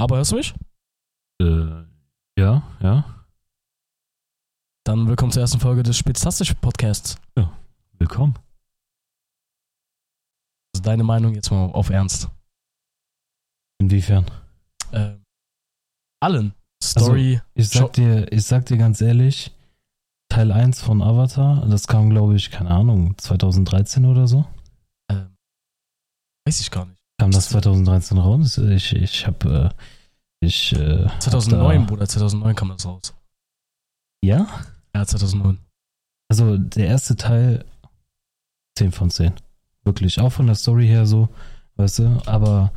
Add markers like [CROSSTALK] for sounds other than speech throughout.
Aber hörst du mich? Äh, ja, ja. Dann willkommen zur ersten Folge des Spitzastisch Podcasts. Willkommen. Also deine Meinung jetzt mal auf Ernst. Inwiefern? Äh, allen. Story. Ich sag dir, ich sag dir ganz ehrlich, Teil 1 von Avatar, das kam, glaube ich, keine Ahnung, 2013 oder so. äh, weiß ich gar nicht. Kam das 2013 raus? Ich, ich hab, äh, ich, äh, hab 2009, da, Bruder, 2009 kam das raus. Ja? Ja, 2009. Also, der erste Teil, 10 von 10. Wirklich, auch von der Story her so, weißt du, aber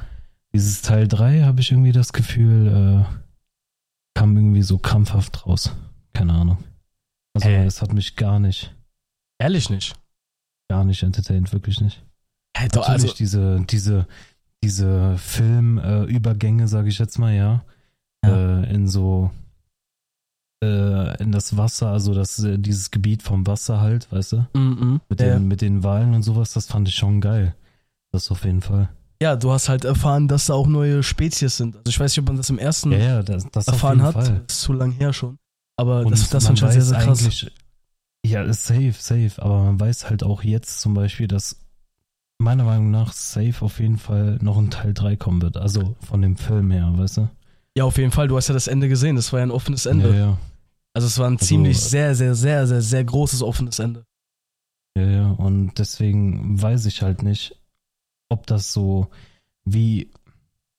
dieses Teil 3 habe ich irgendwie das Gefühl, äh, kam irgendwie so krampfhaft raus. Keine Ahnung. Also, Hä? es hat mich gar nicht, Ehrlich nicht. gar nicht entertained, wirklich nicht. Hey, doch, Natürlich also, diese, diese, diese Filmübergänge, äh, Übergänge, sag ich jetzt mal, ja. Ja. Äh, in so äh, in das Wasser, also das, äh, dieses Gebiet vom Wasser halt, weißt du? mhm. Mit, ja, den, mit den Walen und sowas, das fand ich schon geil. Das auf jeden Fall. ja, du hast halt erfahren, dass da auch neue Spezies sind. Also ich weiß nicht, ob man das im ersten Ja, ja, das, das erfahren hat. Fall. Das ist zu lang her schon. Aber Und das, das fand ich schon sehr, sehr krass. Ja, ist safe, safe. Aber man weiß halt auch jetzt zum Beispiel, dass meiner Meinung nach safe auf jeden Fall noch ein Teil 3 kommen wird. Also von dem Film her, weißt du? Ja, auf jeden Fall. Du hast ja das Ende gesehen. Das war ja ein offenes Ende. Ja, ja. Also es war ein Also, ziemlich sehr, sehr, sehr, sehr, sehr großes offenes Ende. Ja, ja, und deswegen weiß ich halt nicht, ob das so wie,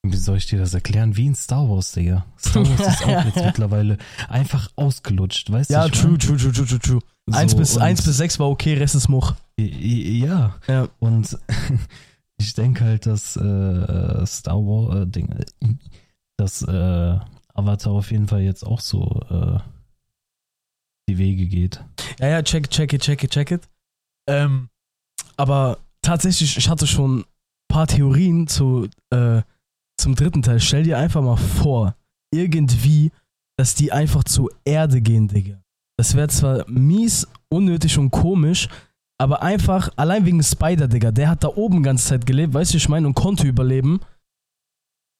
wie soll ich dir das erklären? Wie in Star Wars, Digga. Star Wars ist auch jetzt [LAUGHS] mittlerweile einfach ausgelutscht, weißt du? Ja, true, true, true, true, true, true. Eins So, bis, und- eins bis sechs war okay, Rest ist Much. Ja, Ja. und [LAUGHS] ich denke halt, dass äh, Star Wars, äh, Ding, äh, dass äh, Avatar auf jeden Fall jetzt auch so äh, die Wege geht. Ja, ja, check, check it, check it, check it. Ähm, aber tatsächlich, ich hatte schon ein paar Theorien zu, äh, zum dritten Teil. Stell dir einfach mal vor, irgendwie, dass die einfach zur Erde gehen, Digga. Das wäre zwar mies, unnötig und komisch, aber einfach, allein wegen Spider, Digga, der hat da oben ganze Zeit gelebt, weißt du, ich meine, und konnte überleben.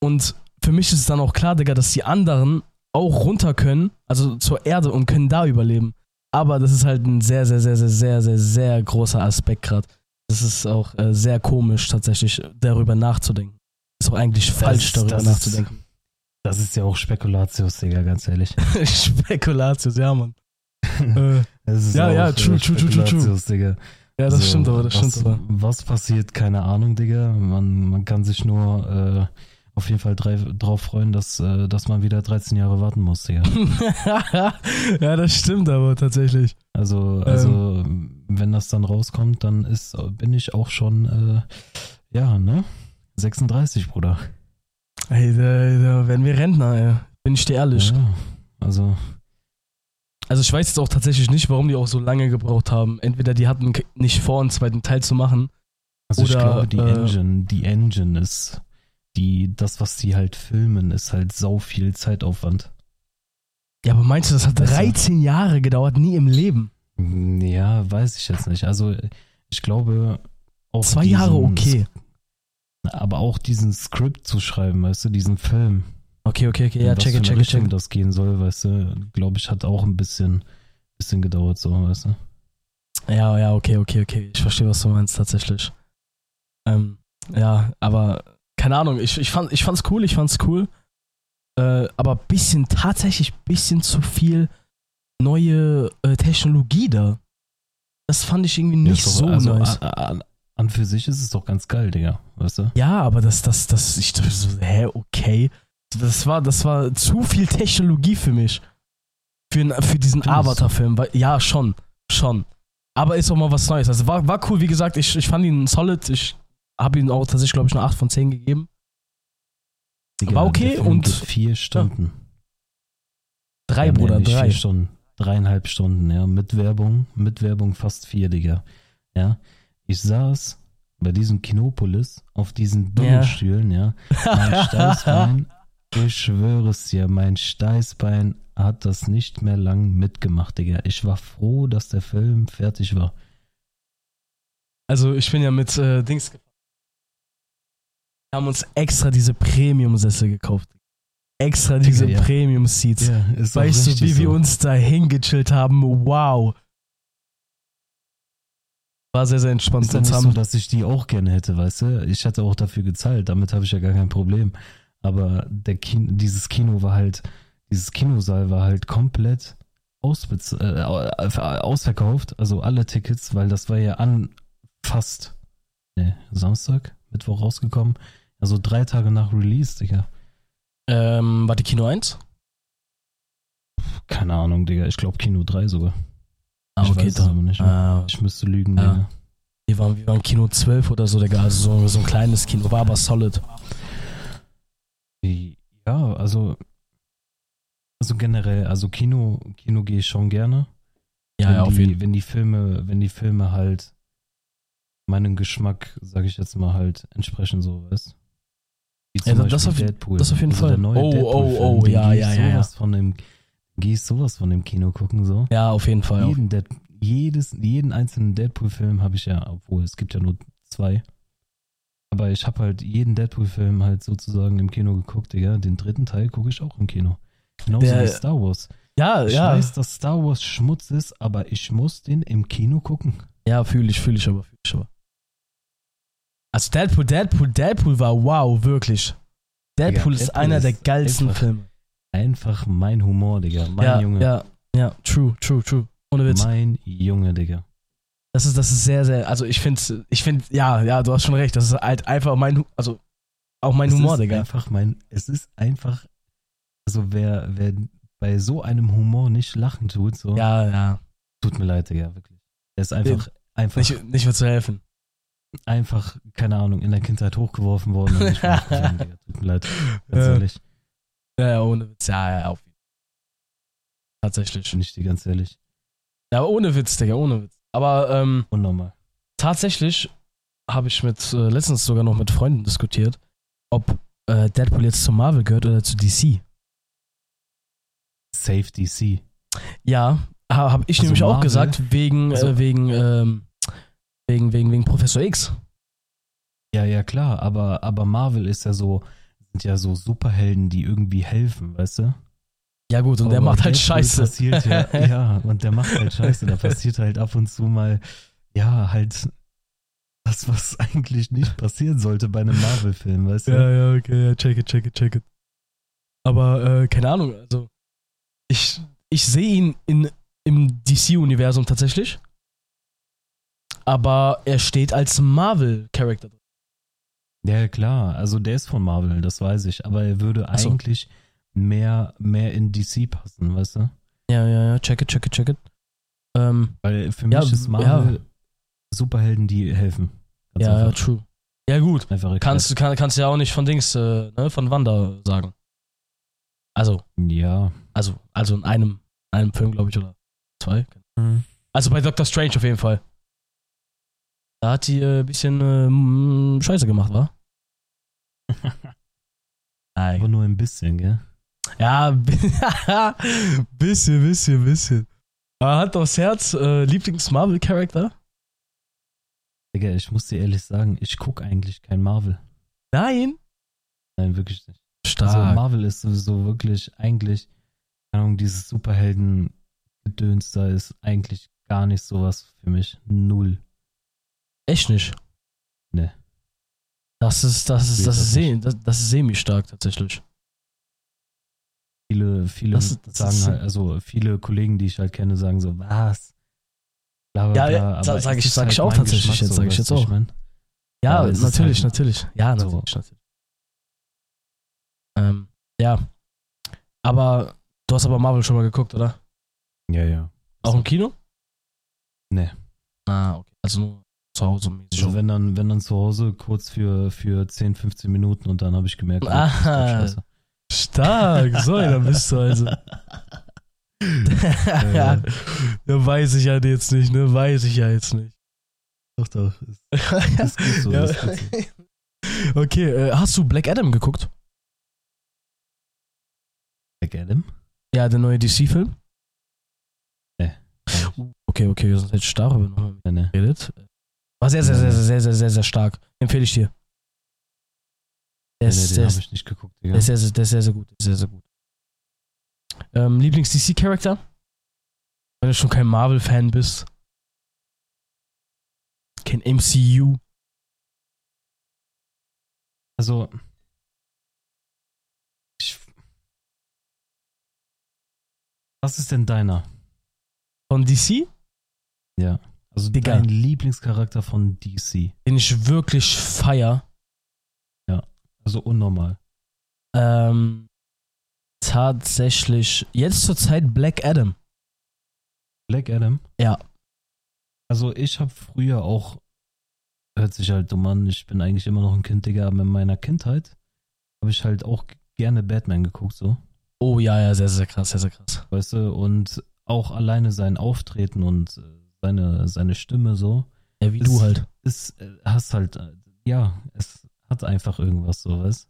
Und für mich ist es dann auch klar, Digga, dass die anderen auch runter können, also zur Erde und können da überleben. Aber das ist halt ein sehr, sehr, sehr, sehr, sehr, sehr, sehr großer Aspekt gerade. Das ist auch äh, sehr komisch, tatsächlich darüber nachzudenken. Ist auch eigentlich falsch, ist- darüber das ist- nachzudenken. Das ist ja auch Spekulatius, Digga, ganz ehrlich. [LAUGHS] Spekulatius, ja, Mann. Äh, [LAUGHS] Ja, ja, true, äh, true, true, true, true. Ja, das So, stimmt aber, das was, stimmt aber. Was passiert, keine Ahnung, Digga. Man, man kann sich nur äh, auf jeden Fall drei, drauf freuen, dass, äh, dass man wieder 13 Jahre warten muss, Digga. [LAUGHS] ja, das stimmt aber tatsächlich. Also, also wenn das dann rauskommt, dann ist, bin ich auch schon, äh, ja, ne? 36, Bruder. Ey, da, da werden wir Rentner, ey. Bin ich dir ehrlich. Ja, also, Also ich weiß jetzt auch tatsächlich nicht, warum die auch so lange gebraucht haben. Entweder die hatten nicht vor, einen zweiten Teil zu machen. also ich Oder, glaube, die äh, Engine, die Engine ist, die, das, was die halt filmen, ist halt sau viel Zeitaufwand. Ja, aber meinst du, das hat Weißt du? 13 Jahre gedauert, nie im Leben? Ja, weiß ich jetzt nicht. Also ich glaube auch Zwei diesen- Jahre okay. Aber auch diesen Skript zu schreiben, weißt du, diesen Film. Okay, okay, okay. Ja, check check check das gehen soll, weißt du, glaube ich, hat auch ein bisschen, bisschen gedauert, so, weißt du. Ja, ja, okay, okay, okay. Ich verstehe, was du meinst, tatsächlich. Ähm, ja, aber keine Ahnung, ich, ich, fand, ich fand's cool, ich fand's cool. Äh, aber bisschen, tatsächlich bisschen zu viel neue äh, Technologie da. Das fand ich irgendwie nicht Ja, so also, nice. An, an, an für sich ist es doch ganz geil, Digga, weißt du. Ja, aber das, das, das, ich dachte so, hä, okay. Das war, das war zu viel Technologie für mich. Für, für diesen? Avatar-Film. Ja, schon, schon. Aber ist auch mal was Neues. Also war, war cool, wie gesagt, ich, ich fand ihn solid. Ich habe ihn auch tatsächlich, glaube ich, eine 8 von 10 gegeben. Digga, War okay und- vier Stunden. Drei, Ja, Bruder, drei. Vier Stunden. Dreieinhalb Stunden, ja. Mit Werbung, mit Werbung fast vier, Digga. Ja. Ich saß bei diesem Kinopolis auf diesen Ja. Dummelstühlen, ja. [LAUGHS] Mein Steißbein, ich schwöre es dir, mein Steißbein hat das nicht mehr lang mitgemacht, Digga. Ich war froh, dass der Film fertig war. Also ich bin ja mit äh, Dings gefahren. Wir haben uns extra diese Premium-Sessel gekauft. extra diese ja. Premium-Seats. Ja, Weißt du, wie wir so. uns da hingechillt haben? Wow. War sehr, sehr entspannt. Ist Jetzt nicht haben, so, dass ich die auch gerne hätte, weißt du? Ich hätte auch dafür gezahlt, damit habe ich ja gar kein Problem. Aber der Kino, dieses Kino war halt, dieses Kinosaal war halt komplett ausbez äh, ausverkauft, also alle Tickets, weil das war ja an fast ne, Samstag, Mittwoch rausgekommen. Also drei Tage nach Release, Digga. ähm, war die Kino 1? Keine Ahnung, Digga. Ich glaube Kino 3 sogar. Ah, ich okay, weiß aber nicht mehr. Ah, Ich müsste lügen, Ja. Digga. wir, waren, wir waren Kino 12 oder so, Digga. Also so, so ein kleines Kino. War aber solid. Ja, also, also generell, also Kino, Kino gehe ich schon gerne. Ja, wenn ja, auf die, jeden Wenn die Filme, wenn die Filme halt meinem Geschmack, sage ich jetzt mal halt, entsprechen so, weißt Wie zum Ja, Beispiel das auf- Deadpool. das auf jeden also Fall. Der neue Oh, Deadpool-Film, oh, oh, den ja, geh ja, ja, ja. sowas Von dem, gehe ich sowas von dem Kino gucken, so. Ja, auf jeden Fall. Jeden, Dead, jedes, jeden einzelnen Deadpool-Film habe ich ja, obwohl es gibt ja nur zwei. Aber ich habe halt jeden Deadpool-Film halt sozusagen im Kino geguckt, Digga. Den dritten Teil gucke ich auch im Kino. Genauso Der- wie Star Wars. Ja, Ich ja. weiß, dass Star Wars Schmutz ist, aber ich muss den im Kino gucken. Ja, fühle ich, fühle ich aber, fühle ich aber. Also Deadpool, Deadpool, Deadpool war wow, wirklich. Deadpool Digga, ist Deadpool einer der ist geilsten einfach Filme. Einfach mein Humor, Digga. Mein ja, Junge. ja, ja, true, true, true. Ohne Witz. Mein Junge, Digga. Das ist, das ist sehr, sehr, also ich finde, ich finde, ja, ja, du hast schon recht, das ist halt einfach mein, also auch mein es Humor, ist Digga. einfach mein, es ist einfach, also wer, wer bei so einem Humor nicht lachen tut, so, Ja, ja. tut mir leid, Digga, wirklich. Er ist einfach, einfach, Nicht, nicht mehr zu helfen. einfach, keine Ahnung, in der Kindheit hochgeworfen worden und nicht mehr [LAUGHS] Digga. Tut mir leid, ganz Ja. ehrlich. Ja, ohne Witz. Ja, ja, auf jeden Fall. Tatsächlich. Bin ich dir ganz ehrlich. Ja, ohne Witz, Digga, ohne Witz. Aber ähm, Unnormal. tatsächlich habe ich mit äh, letztens sogar noch mit Freunden diskutiert, ob äh, Deadpool jetzt zu Marvel gehört oder zu DC. Safe DC. Ja, ha, habe ich Also nämlich auch Marvel- gesagt, wegen, also- äh, wegen, ähm, wegen, wegen, wegen Professor X. Ja, ja, klar, aber, aber Marvel ist ja so, sind ja so Superhelden, die irgendwie helfen, weißt du? Ja, gut, und der macht halt Scheiße. Passiert ja, [LAUGHS] ja, und der macht halt Scheiße. Da [LAUGHS] passiert halt ab und zu mal, ja, halt das, was eigentlich nicht passieren sollte bei einem Marvel-Film, weißt du? Ja, ja, okay, ja, check it, check it, check it. Aber, äh, keine Ahnung, also, ich, ich sehe ihn in, im DC-Universum tatsächlich. Aber er steht als Marvel-Charakter drin. Ja, klar, also der ist von Marvel, das weiß ich, aber er würde so. eigentlich mehr, mehr in DC passen, weißt du? Ja, ja, ja, check it, check it, check it. Ähm, Weil für Ja, mich ist Marvel Superhelden, die helfen. Ganz ja, ja, einfach. true. Ja, gut. Kannst, du kann, kannst ja auch nicht von Dings, äh, ne, von Wanda sagen. Also, Ja. also, also in einem, einem Film, glaube ich, oder zwei. Also bei Doctor Strange auf jeden Fall. Da hat die ein äh, bisschen äh, Scheiße gemacht, wa? [LAUGHS] Aber Nein. nur ein bisschen, gell? Ja, [LAUGHS] bisschen, bisschen, bisschen. Aber hat aufs Herz äh, Lieblings-Marvel-Charakter? Digga, ich muss dir ehrlich sagen, ich gucke eigentlich kein Marvel. Nein. Nein, wirklich nicht. Stark. Also Marvel ist sowieso wirklich eigentlich, keine Ahnung, dieses Superhelden-Gedöns da ist eigentlich gar nicht sowas für mich. Null. Echt nicht. Nee. Das ist, das ist, das das ist, das, das ist semi-stark tatsächlich. Viele, viele Das- das sagen halt, also viele Kollegen, die ich halt kenne, sagen so, was? Bla, bla, Ja, bla. ja, aber sag- sag es ich- sag ich halt auch tatsächlich Geschmack jetzt, so, sag ich jetzt auch. mein? Ja, ist natürlich, halt- natürlich. Ja, so. natürlich, natürlich. Ähm, ja. Aber du hast aber Marvel schon mal geguckt, oder? Ja, ja. Auch im Kino? Nee. Ah, okay. Also nur zu Hause mäßig. Also wenn dann, wenn dann zu Hause kurz für, für 10, 15 Minuten und dann habe ich gemerkt, Ah. Das. Stark, so einer bist du also. [LAUGHS] ja, weiß ich ja jetzt nicht, ne? Weiß ich ja jetzt nicht. Doch, doch. Ist [LAUGHS] gut so. Ja. Ist gut so. Okay, äh, hast du Black Adam geguckt? Black Adam? Ja, der neue DC-Film? Nee. Okay, okay, sonst hätte ich darüber nochmal Nee, nee. geredet. War sehr, sehr, sehr, sehr, sehr, sehr, sehr, sehr stark. Empfehle ich dir. Der nee, ist, den habe ich nicht geguckt, der, ist sehr, sehr, der ist sehr, sehr gut. Sehr, sehr gut. Ähm, Lieblings-DC-Charakter? Wenn du schon kein Marvel-Fan bist. Kein MCU. Also, ich, was ist denn deiner? Von DC, Ja. Also Digga. dein Lieblingscharakter von DC. den ich wirklich feier. Also unnormal. Ähm, tatsächlich, jetzt zur Zeit Black Adam. Black Adam? Ja. Also ich habe früher auch, hört sich halt dumm an, ich bin eigentlich immer noch ein Kind, Digga, aber in meiner Kindheit habe ich halt auch gerne Batman geguckt, so, Oh ja, ja, sehr, sehr krass, sehr, sehr krass. weißt du, und auch alleine sein Auftreten und äh, seine, seine Stimme so, Ja, wie Ist- du halt. ist, äh, hast halt, äh, ja, es hat einfach irgendwas so, weißt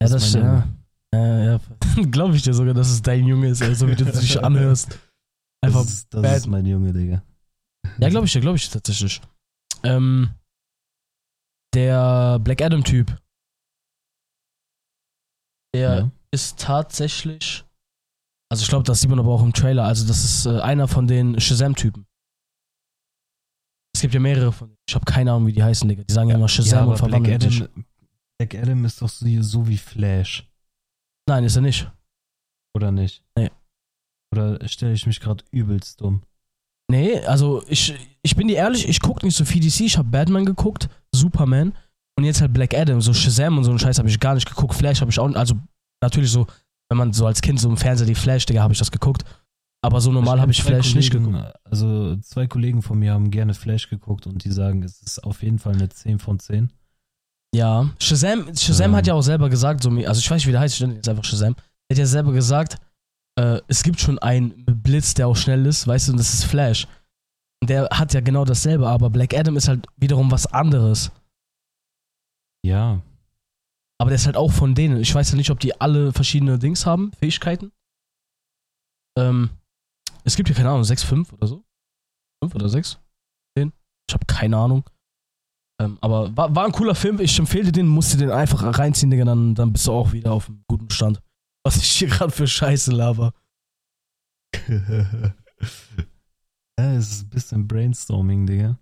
Ja, Das stimmt. ja, ja. [LAUGHS] Glaube ich dir sogar, dass es dein Junge ist, also wie du dich [LAUGHS] anhörst. Einfach. das ist, das Bad- ist mein Junge, Digga. Ja, glaube ich dir, glaube ich dir tatsächlich. Ähm, der Black Adam-Typ. Der Ja. ist tatsächlich. Also ich glaube, das sieht man aber auch im Trailer. Also das ist äh, einer von den Shazam-Typen. Es gibt ja mehrere von denen. Ich habe keine Ahnung, wie die heißen, Digga. Die sagen ja immer Shazam ja, und Black verwandeln sich. Adam, Black Adam ist doch so, so wie Flash, Nein, ist er nicht. oder nicht? Nee. Oder stelle ich mich gerade übelst dumm? Nee, also ich, ich bin dir ehrlich, ich gucke nicht so viel DC. Ich habe Batman geguckt, Superman und jetzt halt Black Adam. So Shazam und so einen Scheiß habe ich gar nicht geguckt. Flash habe ich auch, also natürlich so, wenn man so als Kind so im Fernseher die Flash, Digga, habe ich das geguckt. Aber so normal habe ich Flash nicht geguckt. Also zwei Kollegen von mir haben gerne Flash geguckt und die sagen, es ist auf jeden Fall eine 10 von 10. Ja, Shazam, Shazam Ähm. hat ja auch selber gesagt, so, also ich weiß nicht, wie der heißt, ich nenne jetzt einfach Shazam. Er hat ja selber gesagt, äh, es gibt schon einen Blitz, der auch schnell ist, weißt du, und das ist Flash. Und der hat ja genau dasselbe, aber Black Adam ist halt wiederum was anderes. Ja, Aber der ist halt auch von denen. Ich weiß ja nicht, ob die alle verschiedene Dings haben, Fähigkeiten. Ähm, es gibt ja keine Ahnung, 6, 5 oder so. 5 oder 6? 10? Ich habe keine Ahnung. Ähm, aber war, war ein cooler Film. Ich empfehle den, musst du den einfach reinziehen, Digga, dann, dann bist du auch wieder auf einem guten Stand. Was ich hier [LAUGHS] gerade für Scheiße laber. [LAUGHS] ja, es ist ein bisschen Brainstorming, Digga.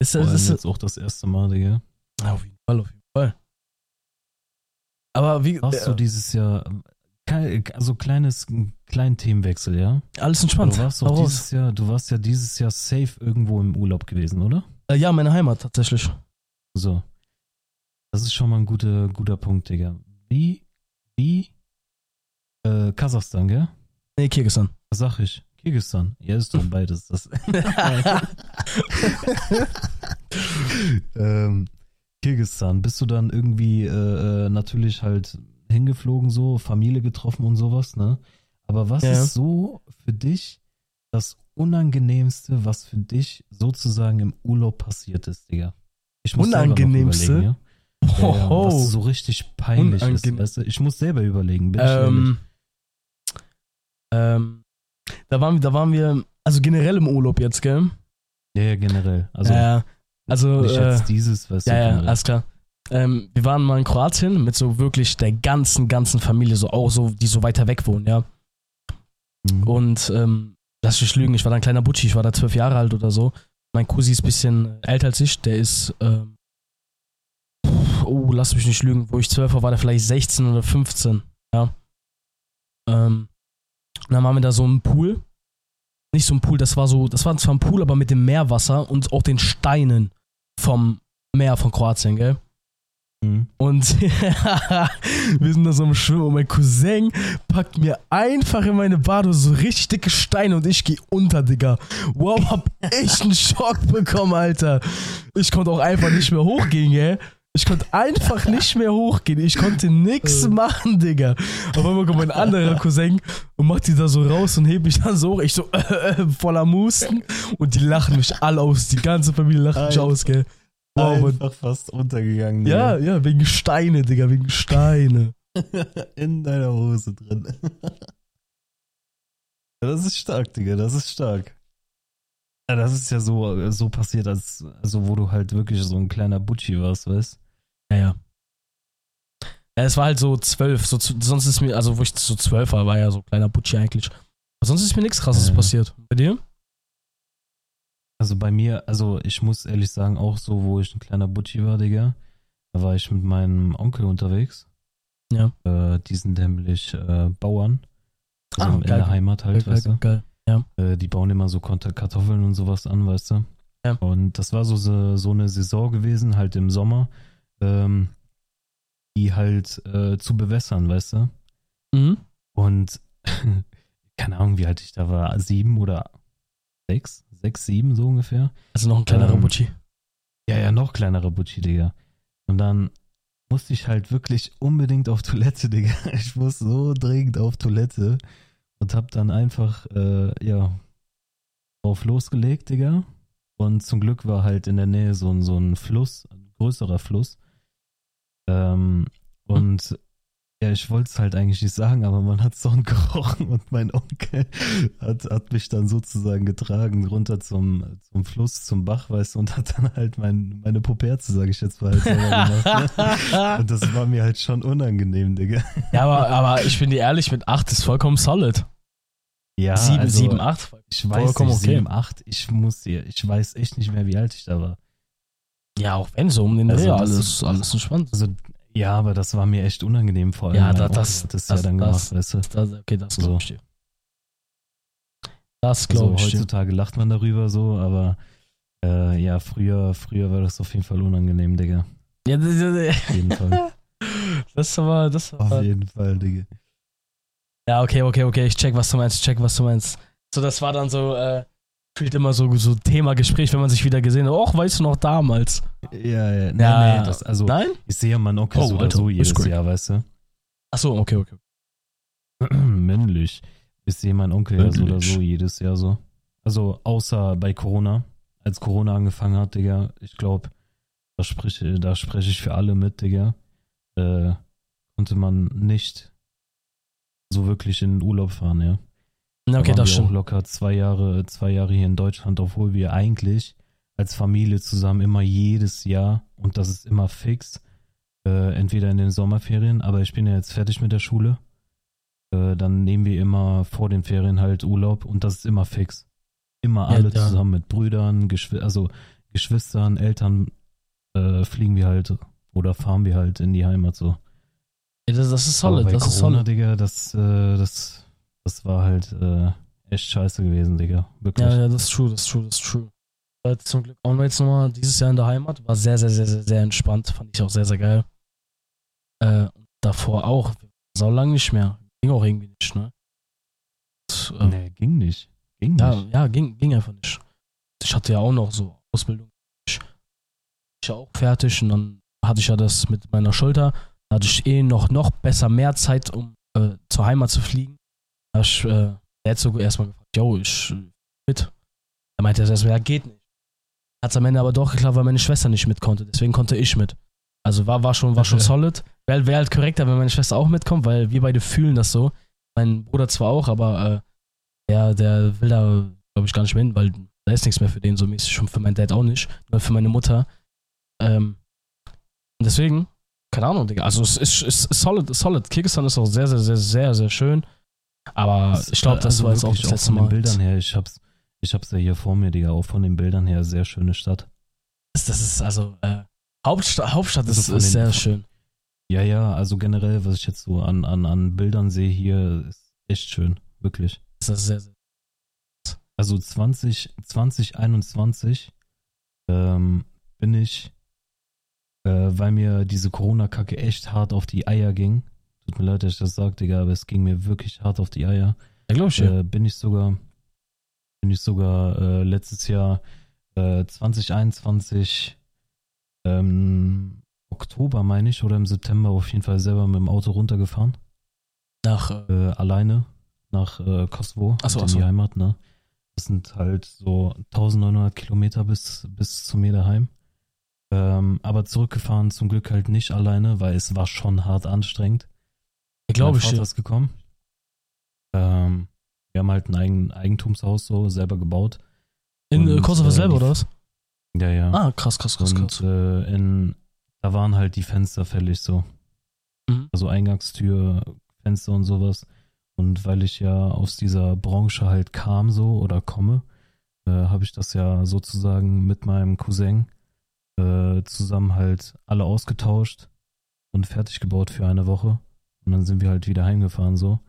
Ist, das, ist, jetzt auch das erste Mal, Digga. auf jeden Fall, auf jeden Fall. Aber wie, Warst du äh, dieses Jahr, also kleines, kleinen Themenwechsel, ja? alles Du entspannt. warst Hau doch raus. dieses Jahr, du warst ja dieses Jahr safe irgendwo im Urlaub gewesen, oder? Äh, ja, meine Heimat tatsächlich. So. Das ist schon mal ein guter, guter Punkt, Digga. Wie, wie, äh, Kasachstan, gell? Nee, Kirgisistan. Was sag ich? Kirgisistan. Ja, ist doch beides. Das [LAUGHS] [LAUGHS] ähm, Kirgisistan. Bist du dann irgendwie äh, äh, natürlich halt hingeflogen, so, Familie getroffen und sowas, ne? Aber was Ja. ist so für dich das Unangenehmste, was für dich sozusagen im Urlaub passiert ist, Digga? Ich muss Unangenehmste? ja? Ja, was so richtig peinlich ist. Unangenehm. Weißt du? Ich muss selber überlegen, bin ich. Ähm, ähm, da waren wir, da waren wir, also generell im Urlaub jetzt, gell? Ja, ja, generell. Also ja, ja. also nicht äh, jetzt dieses, weißt ja, ja, alles klar. Ähm, wir waren mal in Kroatien mit so wirklich der ganzen, ganzen Familie, so auch so, die so weiter weg wohnen, ja. Mhm. Und ähm, lass mich lügen, ich war da ein kleiner Butschi, ich war da zwölf Jahre alt oder so. Mein Cousin ist ein bisschen älter als ich, der ist, ähm, oh, lass mich nicht lügen, wo ich zwölf war, war der vielleicht 16 oder 15, ja. Ähm, und dann waren wir da so ein Pool. Nicht so ein Pool, das war so, das war zwar ein Pool, aber mit dem Meerwasser und auch den Steinen vom Meer von Kroatien, gell? Mhm. Und [LAUGHS] wir sind da so im Schwimmen und mein Cousin packt mir einfach in meine Badehose so richtig dicke Steine und ich gehe unter, Digga. Wow, hab ich einen Schock bekommen, Alter. Ich konnte auch einfach nicht mehr hochgehen, gell? Ich konnte einfach nicht mehr hochgehen. Ich konnte nix machen, Digga. Auf einmal kommt mein anderer Cousin und macht die da so raus und hebt mich dann so hoch. Ich so äh, [LAUGHS] äh, voller Musten und die lachen mich alle aus. Die ganze Familie lacht mich aus, gell? Einfach fast untergegangen. Ja, Digga. ja, wegen Steine, Digga, wegen Steine. [LAUGHS] In deiner Hose drin. Ja, das ist stark, Digga, das ist stark. Ja, das ist ja so, so passiert, als, also wo du halt wirklich so ein kleiner Butschi warst, weißt Ja, ja. Ja, es war halt so zwölf. So, sonst ist mir, also wo ich so zwölf war, war ja so kleiner Butchi eigentlich. Aber sonst ist mir nichts krasses Ja. passiert. Bei dir? Also bei mir, also ich muss ehrlich sagen, auch so, wo ich ein kleiner Butchi war, Digga, da war ich mit meinem Onkel unterwegs. Ja. Äh, die sind nämlich äh, Bauern. Also Ah, in geil. der Heimat halt, geil, weißt du. geil, geil. Äh, die bauen immer so Kartoffeln und sowas an, weißt du. Ja. Und das war so, so, so eine Saison gewesen, halt im Sommer, ähm, die halt äh, zu bewässern, weißt du. Mhm. Und [LAUGHS] keine Ahnung, wie alt ich da war, sieben oder sechs, sechs, sieben so ungefähr. Also noch ein kleinerer Ähm, Butchi. Ja, ja, noch kleinerer Butchi, Digga. Und dann musste ich halt wirklich unbedingt auf Toilette, [LAUGHS] Digga. Ich muss so dringend auf Toilette und hab dann einfach, äh, ja, drauf losgelegt, Digga. Und zum Glück war halt in der Nähe so ein, so ein Fluss, ein größerer Fluss. Ähm, und ja, ich wollte es halt eigentlich nicht sagen, aber man hat so gerochen und mein Onkel hat, hat mich dann sozusagen getragen runter zum, zum Fluss, zum Bach, weißt du, und hat dann halt mein, meine Puperze, sage ich jetzt mal, halt selber gemacht. Ne? [LAUGHS] Und das war mir halt schon unangenehm, Digga. ja, aber, aber ich bin dir ehrlich, mit 8 ist vollkommen solid. Ja, 7, also, 7, 8. Ich weiß vollkommen nicht, okay. 7, 8, ich muss dir, ich weiß echt nicht mehr, wie alt ich da war. Ja, auch wenn so um den Also Dreh, das alles, alles entspannt. Also, ja, aber das war mir echt unangenehm, vor allem. Ja, da- das- das, das- ja dann das- gemacht, weißt du. Das, okay, das So. glaube ich dir. Das Also glaube ich dir. heutzutage lacht man darüber so, aber äh, ja, früher, früher war das auf jeden Fall unangenehm, Digga. Ja, das, Auf jeden Fall. [LAUGHS] das war, das auf war. jeden Fall, Digga. Ja, okay, okay, okay, ich check, was du meinst, ich check, was du meinst. So, das war dann so, äh, fühlt immer so, so Thema Gespräch, wenn man sich wieder gesehen hat. Och, weißt du noch damals? Ja, ja, nee, Ja, nee, das, also Nein? ich sehe ja meinen Onkel Oh, so oder Alter, so jedes gut. Jahr, weißt du. Achso, okay, okay. [CLEARS THROAT] Männlich. Ich sehe meinen Onkel ja so oder so jedes Jahr so. Also außer bei Corona. Als Corona angefangen hat, Digga, ich glaube, da spreche, da spreche ich für alle mit, Digga. Äh, konnte man nicht so wirklich in den Urlaub fahren, ja. Okay, da das auch stimmt. locker zwei Jahre, zwei Jahre hier in Deutschland, obwohl wir eigentlich als Familie zusammen immer jedes Jahr, und das ist immer fix, äh, entweder in den Sommerferien, aber ich bin ja jetzt fertig mit der Schule, äh, dann nehmen wir immer vor den Ferien halt Urlaub und das ist immer fix. Immer Ja, alle da- zusammen mit Brüdern, Geschw also Geschwistern, Eltern äh, fliegen wir halt oder fahren wir halt in die Heimat so. Ja, das, das ist solid, das ist Corona, solid. Digga, das, äh, das, das war halt äh, echt scheiße gewesen, Digga. Wirklich. Ja, ja, das ist true, das ist true, das ist true. War jetzt zum Glück auch jetzt nochmal dieses Jahr in der Heimat. War sehr, sehr, sehr, sehr, sehr entspannt. Fand ich auch sehr, sehr geil. Äh, davor auch. Sau lang nicht mehr. Ging auch irgendwie nicht, ne? Und, ähm, Nee, ging nicht. Ging Ja, nicht. ja ging, ging einfach nicht. Ich hatte ja auch noch so Ausbildung. Ich ja auch fertig und dann hatte ich ja das mit meiner Schulter. Da hatte ich eh noch, noch besser mehr Zeit, um äh, zur Heimat zu fliegen. Ich, äh, der hat so erstmal gefragt, yo, ich äh, mit. Er meinte erst erstmal, ja, geht nicht. Hat es am Ende aber doch geklappt, weil meine Schwester nicht mit konnte. Deswegen konnte ich mit. Also war, war schon, war schon solid. Wäre wär halt korrekter, wenn meine Schwester auch mitkommt, weil wir beide fühlen das so. Mein Bruder zwar auch, aber äh, der, der will da, glaube ich, gar nicht mehr hin, weil da ist nichts mehr für den so mäßig und für meinen Dad auch nicht, nur für meine Mutter. Ähm, und deswegen, keine Ahnung, Digga. Also es ist, es ist solid, solid. Kirgisistan ist auch sehr, sehr, sehr, sehr, sehr schön. Aber Das- ich glaube, das also war jetzt auch das letzte von den Mal. Bildern her, ich hab's, ich hab's ja hier vor mir, Digga, auch von den Bildern her, sehr schöne Stadt. Das, ist also, äh, Hauptstadt, Hauptstadt Also ist, ist sehr schön. Ja, ja, also generell, was ich jetzt so an, an, an Bildern sehe hier, ist echt schön, wirklich. Das ist sehr, sehr. Also 20, 2021 ähm, bin ich, äh, weil mir diese Corona-Kacke echt hart auf die Eier ging. Tut mir leid, dass ich das sage, Digga, aber es ging mir wirklich hart auf die Eier. Ja, glaube ich, äh, bin ich sogar, bin ich sogar äh, letztes Jahr äh, 2021 ähm, Oktober meine ich oder im September auf jeden Fall selber mit dem Auto runtergefahren, Nach, äh, äh, alleine nach äh, Kosovo Ach so, in ach so. die Heimat, ne? Das sind halt so 1900 Kilometer bis, bis zu mir daheim. Ähm, aber zurückgefahren zum Glück halt nicht alleine, weil es war schon hart anstrengend. Glaube ich, Vater ja. ist gekommen. Ähm, wir haben halt ein Eigen Eigentumshaus so selber gebaut. In äh, und, Kosovo äh, selber, oder was? Ja, ja. Ah, krass, krass, krass, und krass. äh, in da waren halt die Fenster fällig so. Mhm. Also Eingangstür, Fenster und sowas. Und weil ich ja aus dieser Branche halt kam so oder komme, äh, habe ich das ja sozusagen mit meinem Cousin äh, zusammen halt alle ausgetauscht und fertig gebaut für eine Woche. Und dann sind wir halt wieder heimgefahren so.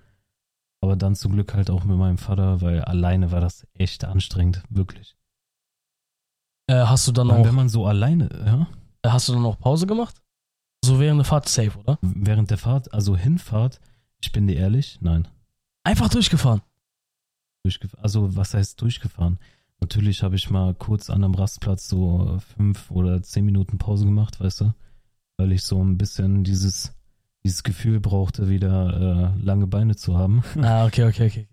Aber dann zum Glück halt auch mit meinem Vater, weil alleine war das echt anstrengend, wirklich. Äh, hast du dann Weil auch, wenn man so alleine, ja, äh, hast du dann auch Pause gemacht? So während der Fahrt safe, oder? während der Fahrt, also Hinfahrt, ich bin dir ehrlich, nein. Einfach durchgefahren. Durchgef also was heißt durchgefahren? Natürlich habe ich mal kurz an einem Rastplatz so fünf oder zehn Minuten Pause gemacht, weißt du? Weil ich so ein bisschen dieses, dieses Gefühl brauchte, wieder äh, lange Beine zu haben. [LAUGHS] ah, okay, okay, okay.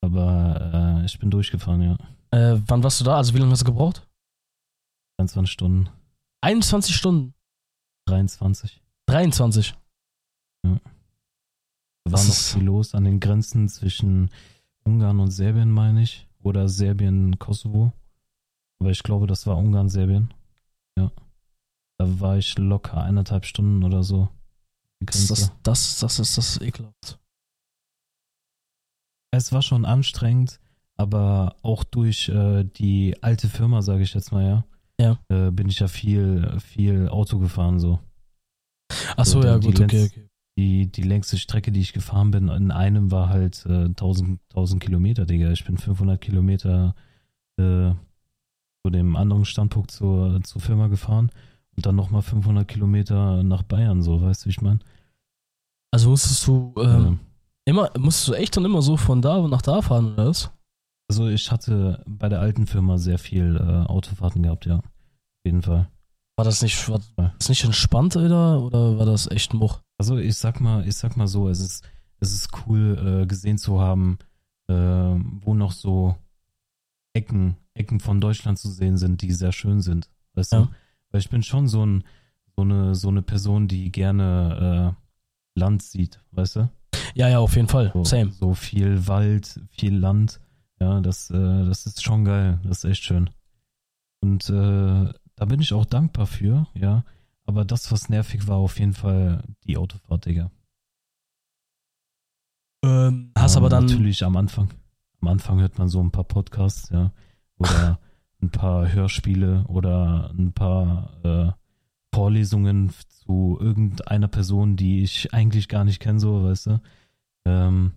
Aber äh, ich bin durchgefahren, ja. Äh, wann warst du da? Also wie lange hast du gebraucht? 23 Stunden, 21 Stunden. 23. 23. Da war noch viel los an den Grenzen zwischen Ungarn und Serbien, meine ich. Oder Serbien-Kosovo. Aber ich glaube, das war Ungarn-Serbien. Ja. Da war ich locker eineinhalb Stunden oder so. Das, das, das, das ist das ekelhaft. Es war schon anstrengend, aber auch durch äh, die alte Firma, sage ich jetzt mal, ja. Ja. Äh, bin ich ja viel, viel Auto gefahren so. Ach so, So, ja, die gut, okay, okay. Die, die längste Strecke, die ich gefahren bin, in einem war halt äh, 1000, 1000 Kilometer, Digga. Ich bin 500 Kilometer äh, zu dem anderen Standpunkt zur, zur Firma gefahren und dann nochmal 500 Kilometer nach Bayern, so, weißt du, wie ich meine? Also musstest du ähm, immer, musstest du echt dann immer so von da nach da fahren, oder was? also ich hatte bei der alten Firma sehr viel äh, Autofahrten gehabt, ja. Auf jeden Fall. War das nicht, war das nicht entspannt, Alter? Oder war das echt ein Much? Also ich sag mal, ich sag mal so, es ist, es ist cool äh, gesehen zu haben, äh, wo noch so Ecken, Ecken von Deutschland zu sehen sind, die sehr schön sind. Weißt Ja. du? Weil ich bin schon so ein, so eine, so eine Person, die gerne äh, Land sieht, weißt du? Ja, ja, auf jeden Fall. So, Same. so viel Wald, viel Land. Ja, das, äh, das ist schon geil. Das ist echt schön. Und äh, da bin ich auch dankbar für, ja. Aber das, was nervig war, auf jeden Fall die Autofahrt, Digga. Ähm, hast Ja, aber dann. Natürlich am Anfang. Am Anfang hört man so ein paar Podcasts, ja. Oder [LAUGHS] ein paar Hörspiele oder ein paar äh, Vorlesungen zu irgendeiner Person, die ich eigentlich gar nicht kenne, so, weißt du. Ähm,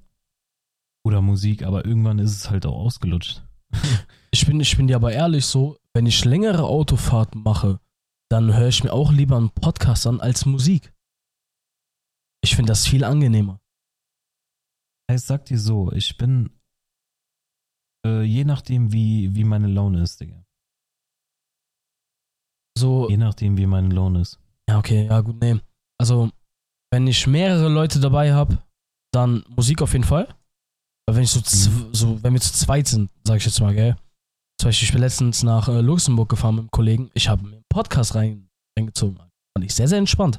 oder Musik, aber irgendwann ist es halt auch ausgelutscht. [LAUGHS] Ich bin, ich bin dir aber ehrlich so, wenn ich längere Autofahrten mache, dann höre ich mir auch lieber einen Podcast an als Musik. Ich finde das viel angenehmer. Ich sag dir so, ich bin äh, je nachdem, wie, wie meine Laune ist, Digga. So, Je nachdem, wie meine Laune ist. ja, okay, ja, gut, nee. Also, wenn ich mehrere Leute dabei habe, dann Musik auf jeden Fall. Aber wenn ich so, zw- so wenn wir zu zweit sind, sag ich jetzt mal, gell. Zum Beispiel, ich bin letztens nach äh, Luxemburg gefahren mit einem Kollegen. Ich habe mir einen Podcast rein, reingezogen. Fand ich sehr, sehr entspannt.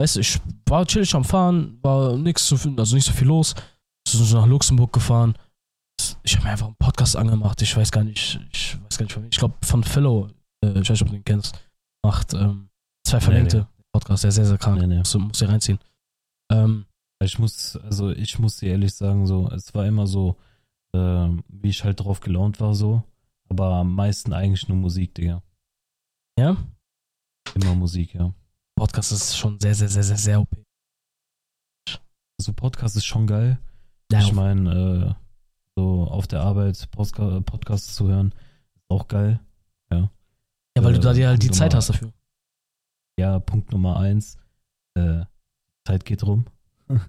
Weißt du, ich war chillig am Fahren, war nix so viel, also nicht so viel los. Sind so nach Luxemburg gefahren. Ich habe mir einfach einen Podcast angemacht. Ich weiß gar nicht, ich weiß gar nicht von wem. Ich glaube von Fellow, äh, ich weiß nicht, ob du den kennst, macht ähm, zwei verlinkte Podcasts. Sehr, sehr, sehr krank. Nee, nee. Musst du musst dir reinziehen. Ähm, Ich muss, also ich muss dir ehrlich sagen, so, es war immer so, ähm, wie ich halt drauf gelaunt war, so. Aber am meisten eigentlich nur Musik, Digga. ja, Immer Musik, ja. Podcast ist schon sehr, sehr, sehr, sehr, sehr OP. Also Podcast ist schon geil. Ja, ich meine, äh, so auf der Arbeit Postka Podcasts zu hören, ist auch geil. ja, weil du äh, da dir halt die Punkt Zeit Nummer- hast dafür. Ja, Punkt Nummer eins, äh, Zeit geht rum.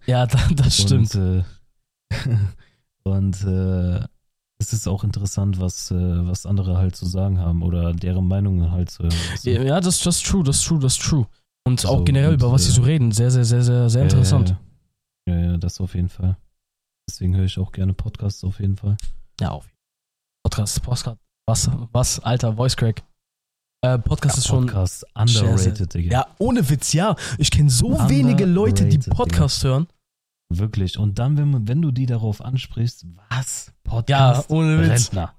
Ja, [LAUGHS] da, das stimmt. Und, äh, [LAUGHS] und äh, es ist auch interessant, was, äh, was andere halt zu sagen haben oder deren Meinungen halt zu hören. du? Ja, das, ist true, das ist true, das ist true. Und auch So, generell, und, über was sie äh, so reden, sehr, sehr, sehr, sehr, sehr interessant. Ja, ja, ja, das auf jeden Fall. Deswegen höre ich auch gerne Podcasts auf jeden Fall. Ja, auf jeden Fall. Podcast, Podcast. Was, was, alter, Voice Crack. Äh, Podcast ist schon. Podcast underrated, Digga. Ja, ohne Witz, ja. Ich kenne so wenige Leute, die Underrated, Podcast hören. Wirklich. Und dann, wenn, wenn du die darauf ansprichst, was? Ja, Podcast? ohne Witz. Rentner.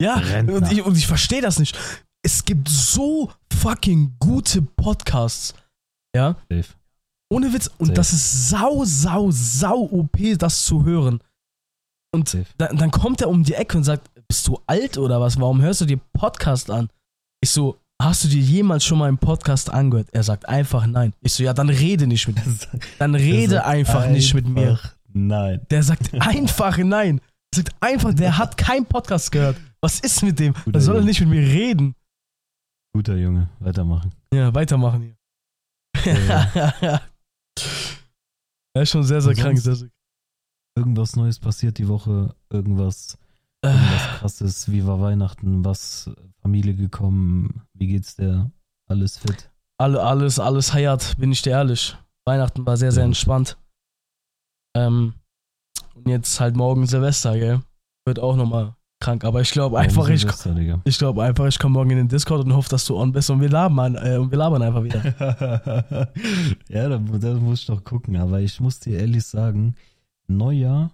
Ja, Rentner. und ich, und ich verstehe das nicht. es gibt so fucking gute Podcasts. Ja? Safe. Ohne Witz. Und Safe. das ist sau, sau, sau OP, das zu hören. Und dann, dann kommt er um die Ecke und sagt, bist du alt oder was? Warum hörst du dir Podcast an? Ich so, hast du dir jemals schon mal einen Podcast angehört? Er sagt einfach nein. Ich so, ja, dann rede nicht mit mir. Dann rede sagt einfach nicht mit mir. einfach Nein. Der sagt [LAUGHS] einfach nein. Der sagt einfach, der hat keinen Podcast gehört. Was ist mit dem? Guter Der soll Junge. nicht mit mir reden. Guter Junge, weitermachen. Ja, weitermachen hier. Ja, [LAUGHS] er ist schon sehr, sehr krank. Sehr, sehr Irgendwas Neues passiert die Woche, irgendwas, Äh, irgendwas krasses, wie war Weihnachten, was Familie gekommen, wie geht's der? Alles fit? alle, alles, alles heiert, bin ich dir ehrlich. Weihnachten war sehr, sehr entspannt. Ähm, und jetzt halt morgen Silvester, gell? Wird auch nochmal krank. Aber ich glaube einfach, ich, ich glaube einfach, ich komme morgen in den Discord und hoffe, dass du on bist und wir labern, äh, und wir labern einfach wieder. [LAUGHS] ja, da, da muss ich doch gucken, aber ich muss dir ehrlich sagen, Neujahr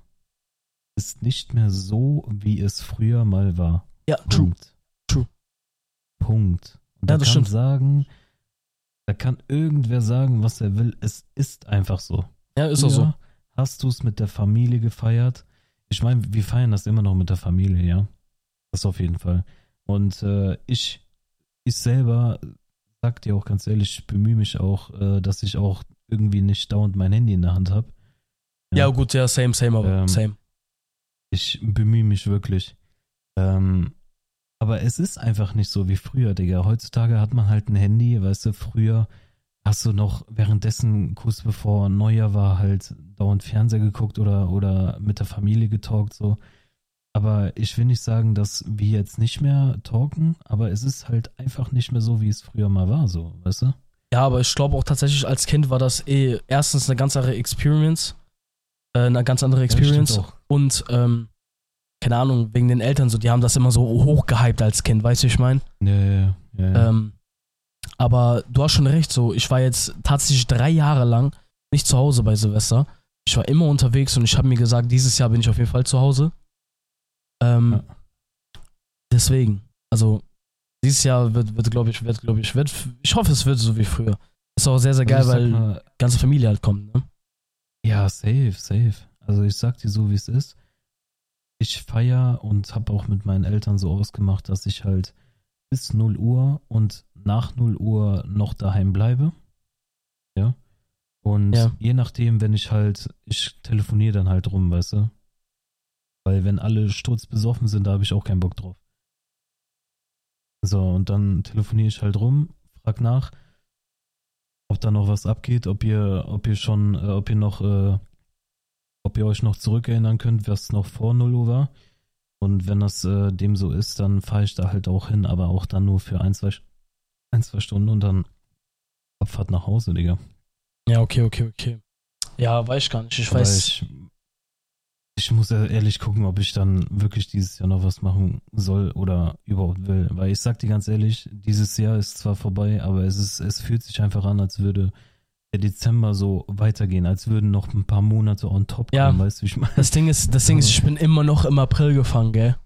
ist nicht mehr so, wie es früher mal war. Ja, true. Punkt. True. Punkt. Und Ja, da kann stimmt. sagen, da kann irgendwer sagen, was er will. Es ist einfach so. Ja, ist auch so. Früher Hast du es mit der Familie gefeiert? Ich meine, wir feiern das immer noch mit der Familie, ja. Das auf jeden Fall. Und äh, ich, ich selber, sag dir auch ganz ehrlich, ich bemühe mich auch, äh, dass ich auch irgendwie nicht dauernd mein Handy in der Hand habe. Ja, gut, ja, same, same, aber Ähm, same. Ich bemühe mich wirklich. Ähm, aber es ist einfach nicht so wie früher, Digga. Heutzutage hat man halt ein Handy, weißt du, früher hast du noch währenddessen, kurz bevor Neujahr war, halt dauernd Fernseher geguckt oder, oder mit der Familie getalkt, so. Aber ich will nicht sagen, dass wir jetzt nicht mehr talken, aber es ist halt einfach nicht mehr so, wie es früher mal war, so, weißt du? Ja, aber ich glaube auch tatsächlich als Kind war das eh erstens eine ganz andere Experience. Äh, eine ganz andere Experience. Ja, und, ähm, keine Ahnung, wegen den Eltern so, die haben das immer so hochgehypt als Kind, weißt du, wie ich meine? Ja, ja, ja. ja. Ähm, aber du hast schon recht, so, ich war jetzt tatsächlich drei Jahre lang nicht zu Hause bei Silvester. Ich war immer unterwegs und ich habe mir gesagt, dieses Jahr bin ich auf jeden Fall zu Hause. Ähm, Ja. Deswegen, also dieses Jahr wird, wird glaube ich, wird, glaube ich, wird, ich hoffe, es wird so wie früher. Ist auch sehr, sehr geil, Also ich sag weil mal, ganze Familie halt kommt, ne? Ja, safe, safe. Also ich sag dir so, wie es ist. Ich feier und habe auch mit meinen Eltern so ausgemacht, dass ich halt bis 0 Uhr und nach 0 Uhr noch daheim bleibe. Ja. Und Ja. je nachdem, wenn ich halt, ich telefoniere dann halt rum, weißt du? Weil wenn alle sturzbesoffen sind, da habe ich auch keinen Bock drauf. So, und dann telefoniere ich halt rum, frag nach, ob da noch was abgeht, ob ihr, ob ihr schon, äh, ob ihr noch, äh, ob ihr euch noch zurückerinnern könnt, was noch vor 0 Uhr war. Und wenn das äh, dem so ist, dann fahre ich da halt auch hin, aber auch dann nur für ein, zwei, ein, zwei Stunden und dann Abfahrt nach Hause, Digga. Ja, okay, okay, okay. Ja, weiß ich gar nicht. Ich Aber weiß. Ich, ich muss ja ehrlich gucken, ob ich dann wirklich dieses Jahr noch was machen soll oder überhaupt will. Weil ich sag dir ganz ehrlich, dieses Jahr ist zwar vorbei, aber es ist, es fühlt sich einfach an, als würde Dezember so weitergehen, als würden noch ein paar Monate on top Ja. kommen, weißt du, wie ich meine? Das Ding ist, das Ding ist, ich bin immer noch im April gefangen, gell?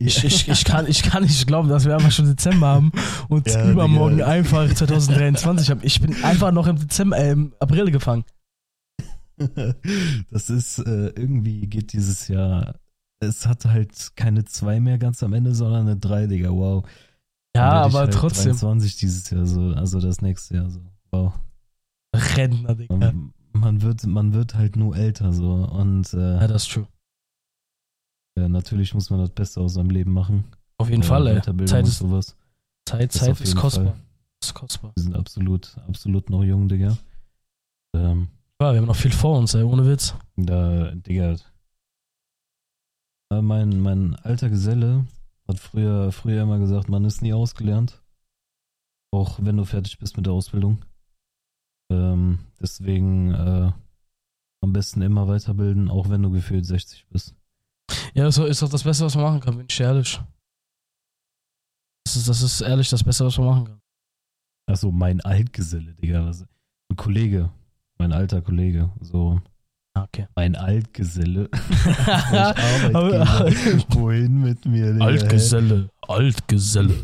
Ich, ich, ich, kann, ich kann nicht glauben, dass wir einfach schon Dezember haben und Ja, übermorgen Digga. einfach 2023 haben. Ich bin einfach noch im Dezember, äh, im April gefangen. [LAUGHS] Das ist, äh, irgendwie geht dieses Jahr, es hat halt keine zwei mehr ganz am Ende, sondern eine drei, Digga, wow. Ja, aber halt trotzdem. 23 dieses Jahr so, also das nächste Jahr so, wow. Rentner, Digga. Man, wird, man wird halt nur älter so und äh, Ja, das ist true. ja, natürlich muss man das Beste aus seinem Leben machen. Auf jeden Ja, Fall, ey. Zeit ist, sowas. Zeit, Das Zeit ist jeden kostbar. Fall. Ist kostbar. Wir sind absolut, absolut noch jung, Digga. Ähm, Ja, wir haben noch viel vor uns, ey, ohne Witz. da, Digga. Äh, Mein, mein alter Geselle hat früher, früher immer gesagt, man ist nie ausgelernt. Auch wenn du fertig bist mit der Ausbildung. Ähm, deswegen äh, am besten immer weiterbilden, auch wenn du gefühlt 60 bist. Ja, das ist doch das Beste, was man machen kann, bin ich ehrlich. Das ist, das ist ehrlich das Beste, was man machen kann. Achso, mein Altgeselle, Digga. Was, ein Kollege. Mein alter Kollege. So, Ah, Okay. mein Altgeselle. [LAUGHS] [LAUGHS] [LAUGHS] Wohin mit mir, Digga? Altgeselle, Altgeselle.